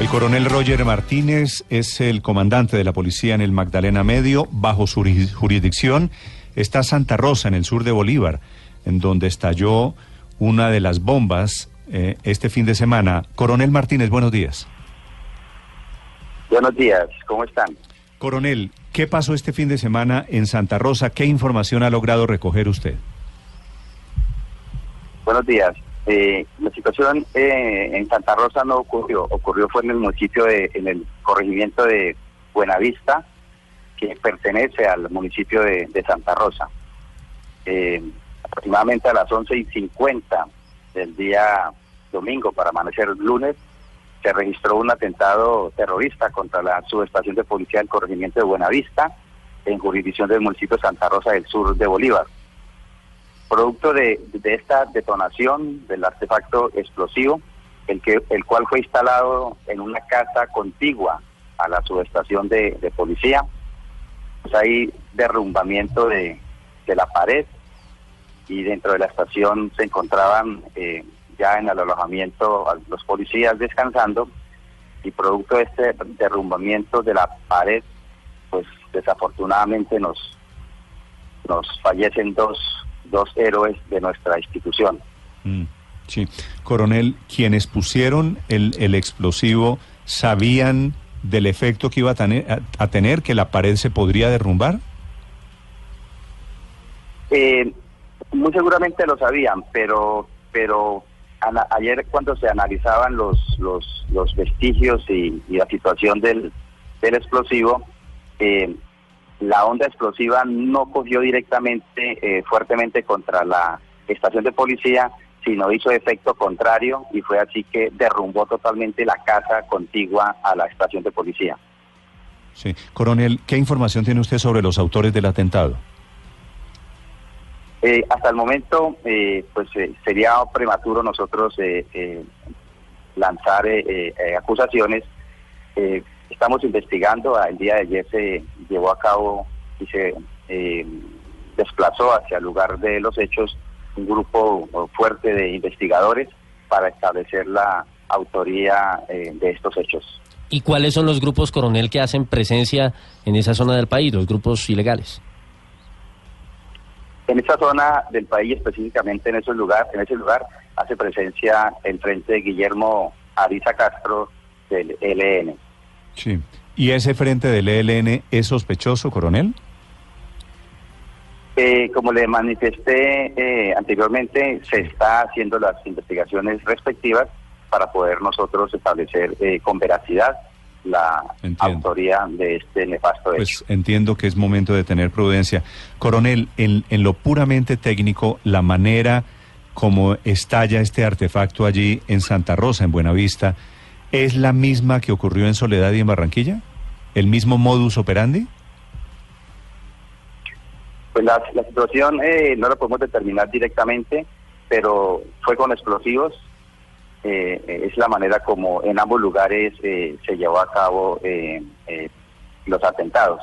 El coronel Roger Martínez es el comandante de la policía en el Magdalena Medio. Bajo su jurisdicción está Santa Rosa, en el sur de Bolívar, en donde estalló una de las bombas eh, este fin de semana. Coronel Martínez, buenos días. Buenos días, ¿cómo están? Coronel, ¿qué pasó este fin de semana en Santa Rosa? ¿Qué información ha logrado recoger usted? Buenos días. Eh, la situación eh, en Santa Rosa no ocurrió, ocurrió fue en el municipio de, en el corregimiento de Buenavista, que pertenece al municipio de, Santa Rosa. Eh, aproximadamente a las 11 y 50 del día domingo para amanecer lunes, se registró un atentado terrorista contra la subestación de policía del corregimiento de Buenavista, en jurisdicción del municipio de Santa Rosa del Sur de Bolívar. Producto de, esta detonación del artefacto explosivo, el, que, el cual fue instalado en una casa contigua a la subestación de, policía, pues hay derrumbamiento de, la pared y dentro de la estación se encontraban eh, ya en el alojamiento los policías descansando y producto de este derrumbamiento de la pared, pues desafortunadamente nos, nos fallecen dos dos héroes de nuestra institución. Mm, sí, coronel, quienes pusieron el, el explosivo sabían del efecto que iba a tener, a, tener, que la pared se podría derrumbar. Eh, muy seguramente lo sabían, pero pero ayer cuando se analizaban los los, los vestigios y, la situación del, del explosivo, eh, la onda explosiva no cogió directamente eh, fuertemente contra la estación de policía, sino hizo efecto contrario y fue así que derrumbó totalmente la casa contigua a la estación de policía. Sí, coronel, ¿qué información tiene usted sobre los autores del atentado? Eh, hasta el momento, eh, pues sería prematuro nosotros lanzar acusaciones estamos investigando. El día de ayer se llevó a cabo y se eh, desplazó hacia el lugar de los hechos un grupo fuerte de investigadores para establecer la autoría eh, de estos hechos. ¿Y cuáles son los grupos, coronel, que hacen presencia en esa zona del país, los grupos ilegales? En esa zona del país, específicamente en ese lugar, en ese lugar hace presencia el frente de Guillermo Ariza Castro del ELN. Sí. ¿Y ese frente del ELN es sospechoso, coronel? Eh, como le manifesté eh, anteriormente, se está haciendo las investigaciones respectivas para poder nosotros establecer eh, con veracidad la autoría de este nefasto hecho. Pues entiendo que es momento de tener prudencia. Coronel, en, en lo puramente técnico, la manera como estalla este artefacto allí en Santa Rosa, en Buenavista, ¿Es la misma que ocurrió en Soledad y en Barranquilla? ¿El mismo modus operandi? Pues la, situación eh, no la podemos determinar directamente, pero fue con explosivos. Eh, es la manera como en ambos lugares eh, se llevó a cabo los atentados.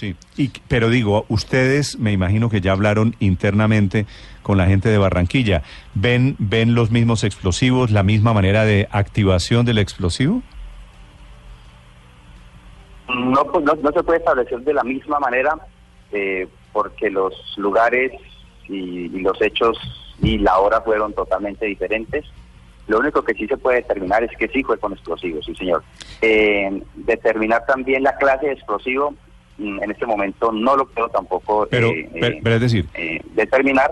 Sí, y, pero digo, ustedes me imagino que ya hablaron internamente con la gente de Barranquilla. ¿Ven, ven los mismos explosivos, la misma manera de activación del explosivo? No, pues no, se puede establecer de la misma manera eh, porque los lugares y, los hechos y la hora fueron totalmente diferentes. Lo único que sí se puede determinar es que sí fue con explosivos, sí señor. Eh, determinar también la clase de explosivo en este momento no lo puedo tampoco pero, eh, pero, es decir, eh, determinar,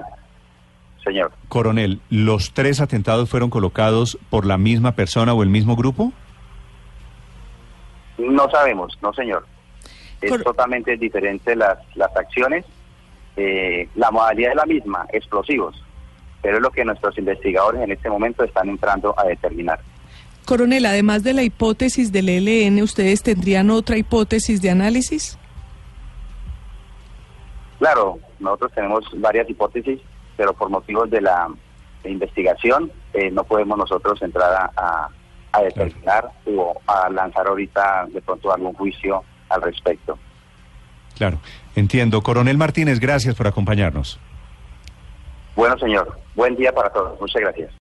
señor. Coronel, ¿los tres atentados fueron colocados por la misma persona o el mismo grupo? No sabemos, no señor. Es totalmente diferente las, las acciones. Eh, la modalidad es la misma, explosivos, pero es lo que nuestros investigadores en este momento están entrando a determinar. Coronel, además de la hipótesis del ELN, ¿ustedes tendrían otra hipótesis de análisis? Claro, nosotros tenemos varias hipótesis, pero por motivos de la investigación eh, no podemos nosotros entrar a, determinar o a lanzar ahorita de pronto algún juicio al respecto. Claro, entiendo. Coronel Martínez, gracias por acompañarnos. Bueno, señor. Buen día para todos. Muchas gracias.